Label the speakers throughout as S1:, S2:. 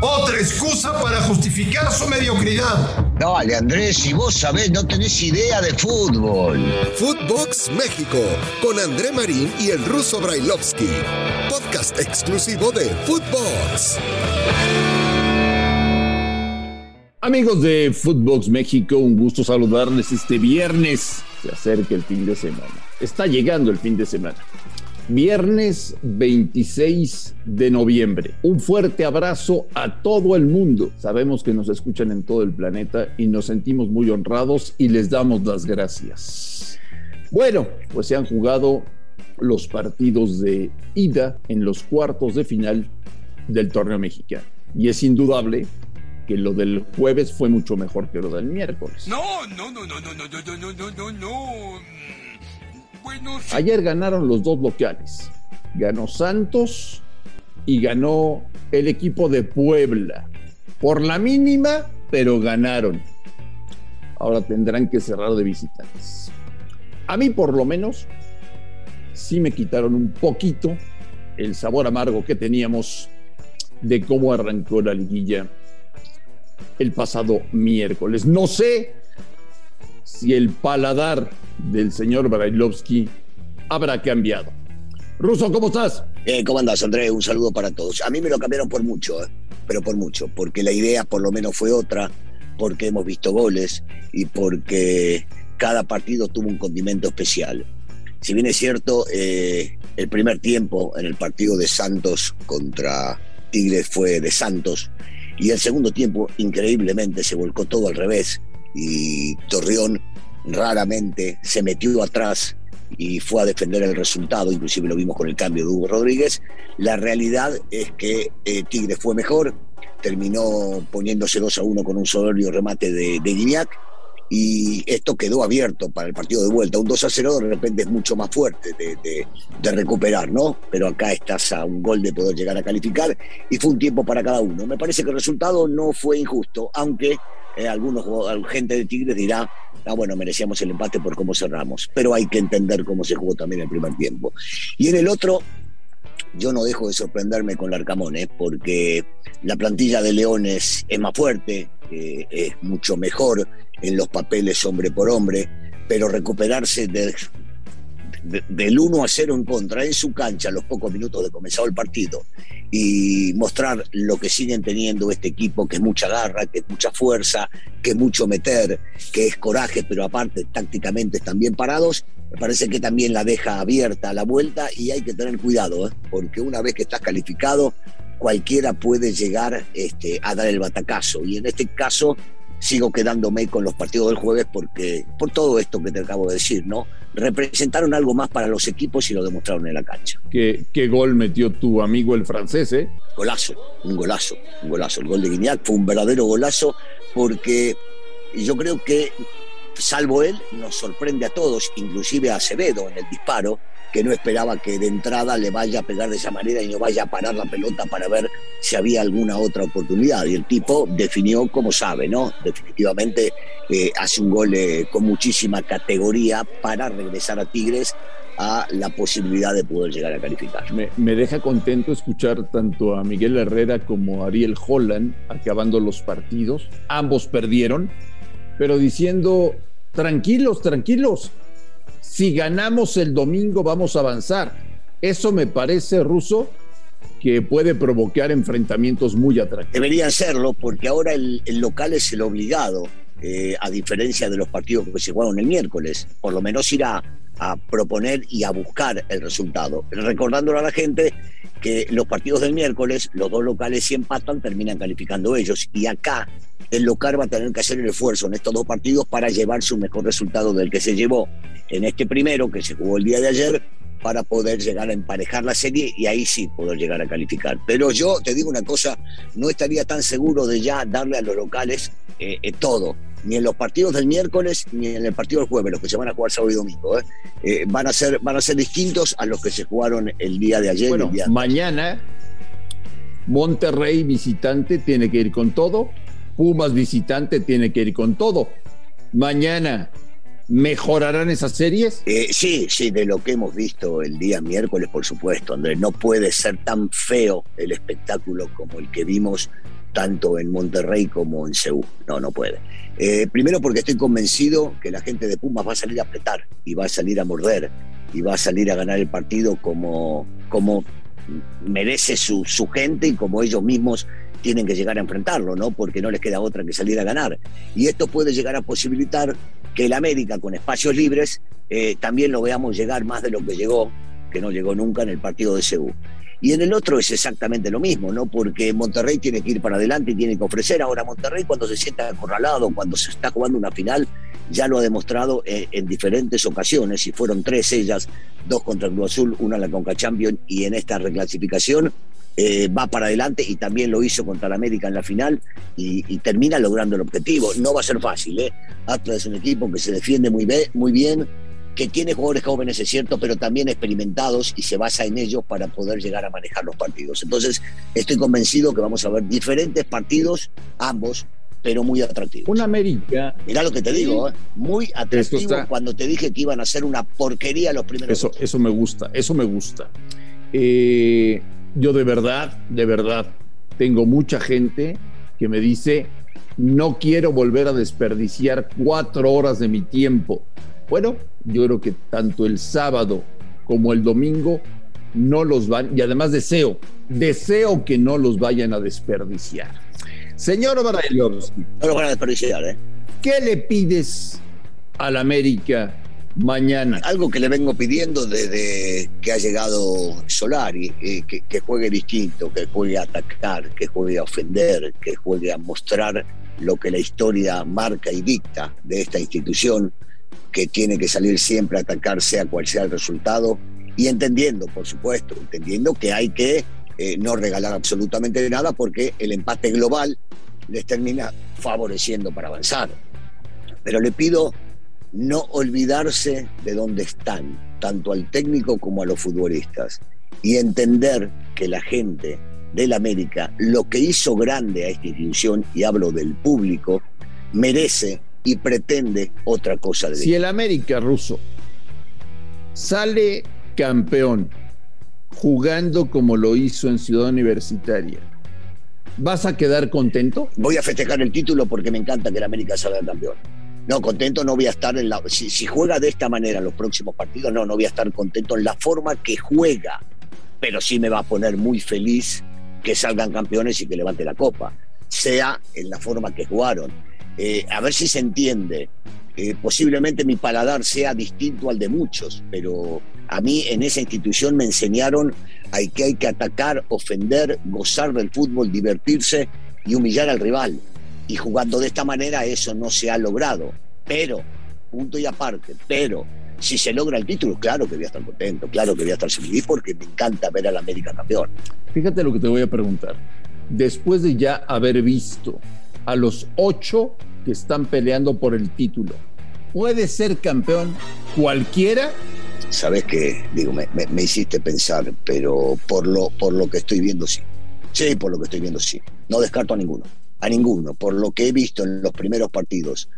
S1: Otra excusa para justificar su mediocridad.
S2: Dale, Andrés, si vos sabés, no tenés idea de fútbol.
S3: Footbox México, con André Marín y el ruso Brailovsky. Podcast exclusivo de Footbox.
S4: Amigos de Footbox México, un gusto saludarles este viernes. Se acerca el fin de semana. Está llegando el fin de semana. Viernes 26 de noviembre. Un fuerte abrazo a todo el mundo. Sabemos que nos escuchan en todo el planeta y nos sentimos muy honrados y les damos las gracias. Bueno, pues se han jugado los partidos de ida en los cuartos de final del torneo mexicano. Y es indudable que lo del jueves fue mucho mejor que lo del miércoles.
S5: No, no, no, no, no, no, no, no, no, no, no.
S4: Ayer ganaron los dos locales. Ganó Santos y ganó el equipo de Puebla. Por la mínima, pero ganaron. Ahora tendrán que cerrar de visitantes. A mí por lo menos sí me quitaron un poquito el sabor amargo que teníamos de cómo arrancó la liguilla el pasado miércoles. No sé si el paladar del señor Brailovsky habrá cambiado. Ruso, ¿cómo estás?
S2: Eh, ¿Cómo andás, Andrés? Un saludo para todos. A mí me lo cambiaron por mucho, eh, pero por mucho, porque la idea por lo menos fue otra, porque hemos visto goles y porque cada partido tuvo un condimento especial. Si bien es cierto, eh, el primer tiempo en el partido de Santos contra Tigres fue de Santos, y el segundo tiempo, increíblemente, se volcó todo al revés y Torreón raramente se metió atrás y fue a defender el resultado, inclusive lo vimos con el cambio de Hugo Rodríguez. La realidad es que eh, Tigre fue mejor, terminó poniéndose 2 a 1 con un soberbio remate de, de Guignac y esto quedó abierto para el partido de vuelta. Un 2 a 0 de repente es mucho más fuerte de, recuperar, ¿no? Pero acá estás a un gol de poder llegar a calificar y fue un tiempo para cada uno. Me parece que el resultado no fue injusto, aunque eh, algunos gente de Tigres dirá, ah, bueno, merecíamos el empate por cómo cerramos, pero hay que entender cómo se jugó también el primer tiempo. Y en el otro, yo no dejo de sorprenderme con Larcamón, ¿eh? porque la plantilla de Leones es más fuerte, es mucho mejor en los papeles hombre por hombre, pero recuperarse de, de, del 1 a 0 en contra en su cancha a los pocos minutos de comenzado el partido y mostrar lo que siguen teniendo este equipo, que es mucha garra, que es mucha fuerza, que es mucho meter, que es coraje, pero aparte tácticamente están bien parados, me parece que también la deja abierta a la vuelta y hay que tener cuidado, ¿eh? porque una vez que estás calificado, cualquiera puede llegar este, a dar el batacazo. Y en este caso, sigo quedándome con los partidos del jueves porque por todo esto que te acabo de decir, ¿no? Representaron algo más para los equipos y lo demostraron en la cancha.
S4: ¿Qué, qué gol metió tu amigo el francés, eh?
S2: Golazo, un golazo, un golazo. El gol de Guignac fue un verdadero golazo porque yo creo que, salvo él, nos sorprende a todos, inclusive a Acevedo en el disparo, que no esperaba que de entrada le vaya a pegar de esa manera y no vaya a parar la pelota para ver si había alguna otra oportunidad. Y el tipo definió como sabe, ¿no? Definitivamente eh, hace un gol eh, con muchísima categoría para regresar a Tigres a la posibilidad de poder llegar a calificar.
S4: Me, me, deja contento escuchar tanto a Miguel Herrera como a Ariel Holland acabando los partidos. Ambos perdieron, pero diciendo, tranquilos, tranquilos, si ganamos el domingo vamos a avanzar. Eso me parece, Ruso, que puede provocar enfrentamientos muy atractivos.
S2: Debería serlo, porque ahora el, local es el obligado, eh, a diferencia de los partidos que se jugaron el miércoles. Por lo menos irá a proponer y a buscar el resultado. Recordándole a la gente que los partidos del miércoles, los dos locales si empatan, terminan calificando ellos. Y acá el local va a tener que hacer el esfuerzo en estos dos partidos para llevarse un mejor resultado del que se llevó en este primero, que se jugó el día de ayer, para poder llegar a emparejar la serie y ahí sí poder llegar a calificar. Pero yo te digo una cosa, no estaría tan seguro de ya darle a los locales eh, eh, todo, ni en los partidos del miércoles ni en el partido del jueves, los que se van a jugar sábado y domingo. ¿eh? Eh, van, a ser, van a ser distintos a los que se jugaron el día de ayer.
S4: Bueno,
S2: el día
S4: mañana Monterrey visitante tiene que ir con todo, Pumas visitante tiene que ir con todo. Mañana ¿Mejorarán esas series?
S2: Eh, sí, sí, de lo que hemos visto el día miércoles, por supuesto, Andrés. No puede ser tan feo el espectáculo como el que vimos tanto en Monterrey como en Seúl. No, no puede. Eh, primero porque estoy convencido que la gente de Pumas va a salir a apretar y va a salir a morder y va a salir a ganar el partido como, como merece su, su gente y como ellos mismos tienen que llegar a enfrentarlo, ¿no? Porque no les queda otra que salir a ganar. Y esto puede llegar a posibilitar que el América, con espacios libres, eh, también lo veamos llegar más de lo que llegó, que no llegó nunca en el partido de Seúl. Y en el otro es exactamente lo mismo, ¿no? Porque Monterrey tiene que ir para adelante y tiene que ofrecer. Ahora Monterrey cuando se sienta acorralado, cuando se está jugando una final, ya lo ha demostrado en, en diferentes ocasiones, y fueron tres ellas, dos contra el Cruz Azul, una en la Conca Champions, y en esta reclasificación eh, va para adelante y también lo hizo contra el América en la final y, termina logrando el objetivo. No va a ser fácil, ¿eh? Atlas es un equipo que se defiende muy, muy bien, que tiene jugadores jóvenes, es cierto, pero también experimentados y se basa en ellos para poder llegar a manejar los partidos. Entonces, estoy convencido que vamos a ver diferentes partidos, ambos, pero muy atractivos.
S4: Un América.
S2: Mirá lo que te digo, ¿eh? muy atractivo está... cuando te dije que iban a ser una porquería los primeros.
S4: Eso, eso me gusta, eso me gusta. Eh, yo de verdad, de verdad, tengo mucha gente que me dice, no quiero volver a desperdiciar cuatro horas de mi tiempo. Bueno, yo creo que tanto el sábado como el domingo no los van, y además deseo, deseo que no los vayan a desperdiciar. Señor Barailovsky.
S2: No los van a desperdiciar, ¿eh?
S4: ¿Qué le pides al América mañana.
S2: Algo que le vengo pidiendo desde que ha llegado Solari, eh, que, que, juegue distinto, que juegue a atacar, que juegue a ofender, que juegue a mostrar lo que la historia marca y dicta de esta institución, que tiene que salir siempre a atacar sea cual sea el resultado, y entendiendo, por supuesto, entendiendo que hay que eh, no regalar absolutamente nada porque el empate global les termina favoreciendo para avanzar. Pero le pido no olvidarse de dónde están, tanto al técnico como a los futbolistas, y entender que la gente del América, lo que hizo grande a esta institución, y hablo del público, merece y pretende otra cosa de
S4: Si el América ruso sale campeón jugando como lo hizo en Ciudad Universitaria, ¿vas a quedar contento?
S2: Voy a festejar el título porque me encanta que el América salga campeón. No, contento no voy a estar en la. Si, si, juega de esta manera en los próximos partidos, no, no voy a estar contento en la forma que juega. Pero sí me va a poner muy feliz que salgan campeones y que levante la copa. Sea en la forma que jugaron. Eh, a ver si se entiende. Eh, posiblemente mi paladar sea distinto al de muchos, pero a mí en esa institución me enseñaron a que hay que atacar, ofender, gozar del fútbol, divertirse y humillar al rival y jugando de esta manera eso no se ha logrado. Pero, punto y aparte, pero si se logra el título, claro que voy a estar contento, claro que voy a estar feliz porque me encanta ver al América campeón.
S4: Fíjate lo que te voy a preguntar. Después de ya haber visto a los ocho que están peleando por el título, ¿puede ser campeón cualquiera?
S2: Sabes que, digo, me, hiciste pensar, pero por lo, por lo que estoy viendo, sí. Sí, por lo que estoy viendo, sí. No descarto a ninguno a ninguno. Por lo que he visto en los primeros partidos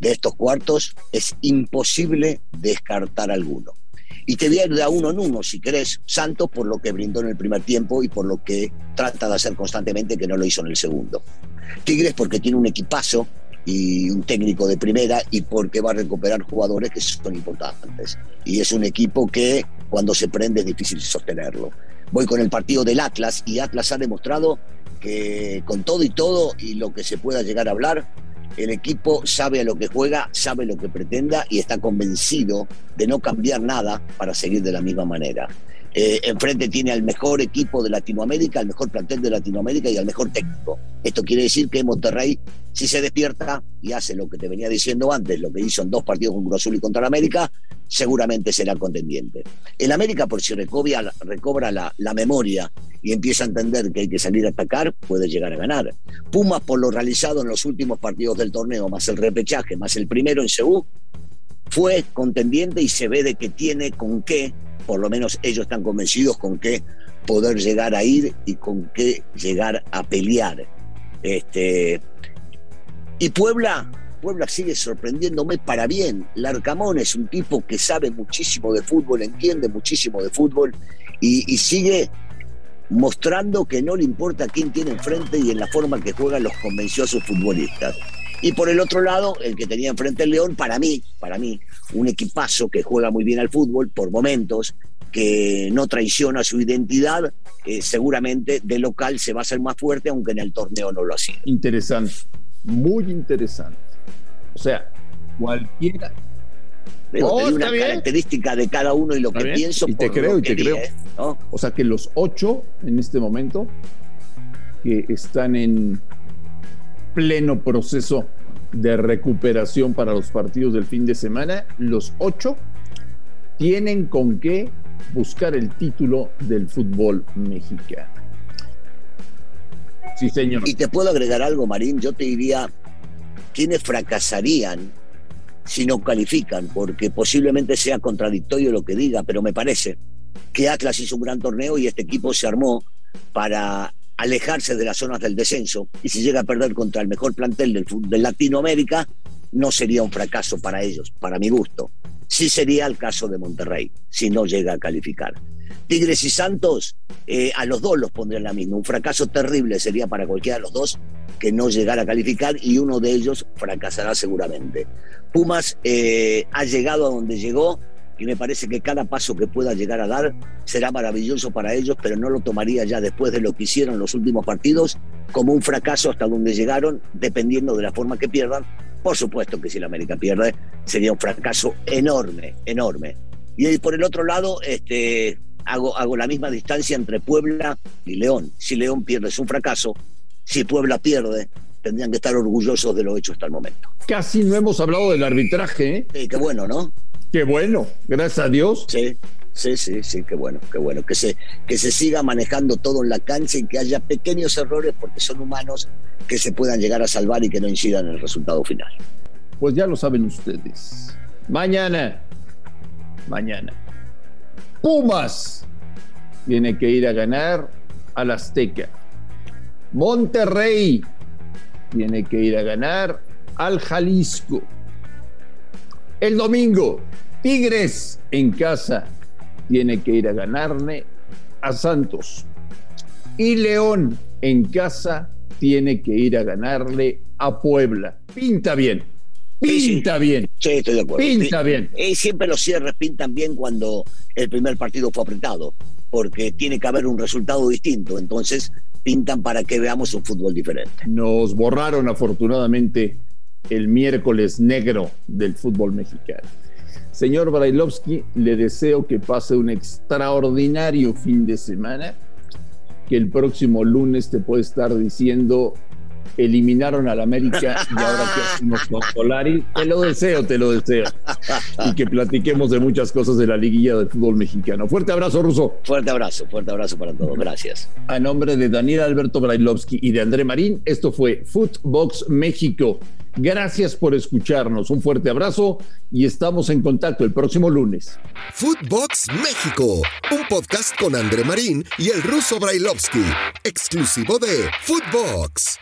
S2: de estos cuartos, es imposible descartar alguno. Y te voy a de a uno en uno, si querés, Santos, por lo que brindó en el primer tiempo y por lo que trata de hacer constantemente, que no lo hizo en el segundo. Tigres, porque tiene un equipazo y un técnico de primera y porque va a recuperar jugadores que son importantes. Y es un equipo que cuando se prende es difícil sostenerlo. Voy con el partido del Atlas y Atlas ha demostrado que con todo y todo y lo que se pueda llegar a hablar, el equipo sabe a lo que juega, sabe lo que pretenda y está convencido de no cambiar nada para seguir de la misma manera. Eh, enfrente tiene al mejor equipo de Latinoamérica, al mejor plantel de Latinoamérica y al mejor técnico. Esto quiere decir que Monterrey, si se despierta y hace lo que te venía diciendo antes, lo que hizo en dos partidos con Cruz Azul y contra América, seguramente será contendiente. El América, por si recobra, recobra la, la memoria y empieza a entender que hay que salir a atacar, puede llegar a ganar. Pumas, por lo realizado en los últimos partidos del torneo, más el repechaje, más el primero en Seúl, fue contendiente y se ve de que tiene con qué, por lo menos ellos están convencidos con qué poder llegar a ir y con qué llegar a pelear. Este, y Puebla, Puebla sigue sorprendiéndome para bien. Larcamón es un tipo que sabe muchísimo de fútbol, entiende muchísimo de fútbol y, sigue mostrando que no le importa quién tiene enfrente y en la forma que juegan los sus futbolistas. Y por el otro lado, el que tenía enfrente el León, para mí, para mí, un equipazo que juega muy bien al fútbol por momentos, que no traiciona su identidad, eh, seguramente de local se va a hacer más fuerte, aunque en el torneo no lo ha sido.
S4: Interesante, muy interesante. O sea, cualquiera.
S2: Pero
S4: Oh,
S2: te di
S4: está
S2: una
S4: bien.
S2: característica de cada uno y lo
S4: Está
S2: que
S4: bien.
S2: pienso.
S4: Y te
S2: por
S4: creo,
S2: lo
S4: y te creo.
S2: ¿no?
S4: O sea que los ocho en este momento que están en pleno proceso de recuperación para los partidos del fin de semana, los ocho tienen con qué buscar el título del fútbol mexicano. Sí, señor.
S2: Y te puedo agregar algo, Marín. Yo te diría, ¿quiénes fracasarían si no califican? Porque posiblemente sea contradictorio lo que diga, pero me parece que Atlas hizo un gran torneo y este equipo se armó para alejarse de las zonas del descenso. Y si llega a perder contra el mejor plantel del de Latinoamérica, no sería un fracaso para ellos, para mi gusto. Sí sería el caso de Monterrey, si no llega a calificar. Tigres y Santos, eh, a los dos los pondré en la misma. Un fracaso terrible sería para cualquiera de los dos que no llegara a calificar y uno de ellos fracasará seguramente. Pumas eh, ha llegado a donde llegó y me parece que cada paso que pueda llegar a dar será maravilloso para ellos, pero no lo tomaría ya después de lo que hicieron los últimos partidos como un fracaso hasta donde llegaron, dependiendo de la forma que pierdan. Por supuesto que si el América pierde, sería un fracaso enorme, enorme. Y por el otro lado, este, hago, hago la misma distancia entre Puebla y León. Si León pierde es un fracaso, si Puebla pierde, tendrían que estar orgullosos de lo hecho hasta el momento.
S4: Casi no hemos hablado del arbitraje, ¿eh?
S2: Sí, qué bueno, ¿no?
S4: Qué bueno, gracias a Dios.
S2: Sí, sí, sí, sí, qué bueno, qué bueno. Que se, que se siga manejando todo en la cancha y que haya pequeños errores porque son humanos que se puedan llegar a salvar y que no incidan en el resultado final.
S4: Pues ya lo saben ustedes. Mañana, mañana, Pumas tiene que ir a ganar al Azteca. Monterrey tiene que ir a ganar al Jalisco. El domingo, Tigres en casa tiene que ir a ganarle a Santos. Y León en casa tiene que ir a ganarle a Puebla. Pinta bien. Pinta bien,
S2: Sí, estoy de acuerdo.
S4: pinta bien.
S2: Y siempre los cierres pintan bien cuando el primer partido fue apretado, porque tiene que haber un resultado distinto. Entonces pintan para que veamos un fútbol diferente.
S4: Nos borraron afortunadamente el miércoles negro del fútbol mexicano. Señor Brailovsky, le deseo que pase un extraordinario fin de semana, que el próximo lunes te puede estar diciendo eliminaron al América y ahora qué hacemos con Solari. Te lo deseo, te lo deseo. Y que platiquemos de muchas cosas de la liguilla del fútbol mexicano. Fuerte abrazo, Ruso.
S2: Fuerte abrazo, fuerte abrazo para todos. Gracias.
S4: A nombre de Daniel Alberto Brailovsky y de André Marín, esto fue Footbox México. Gracias por escucharnos. Un fuerte abrazo y estamos en contacto el próximo lunes.
S3: Footbox México, un podcast con André Marín y el ruso Brailovsky, exclusivo de Footbox.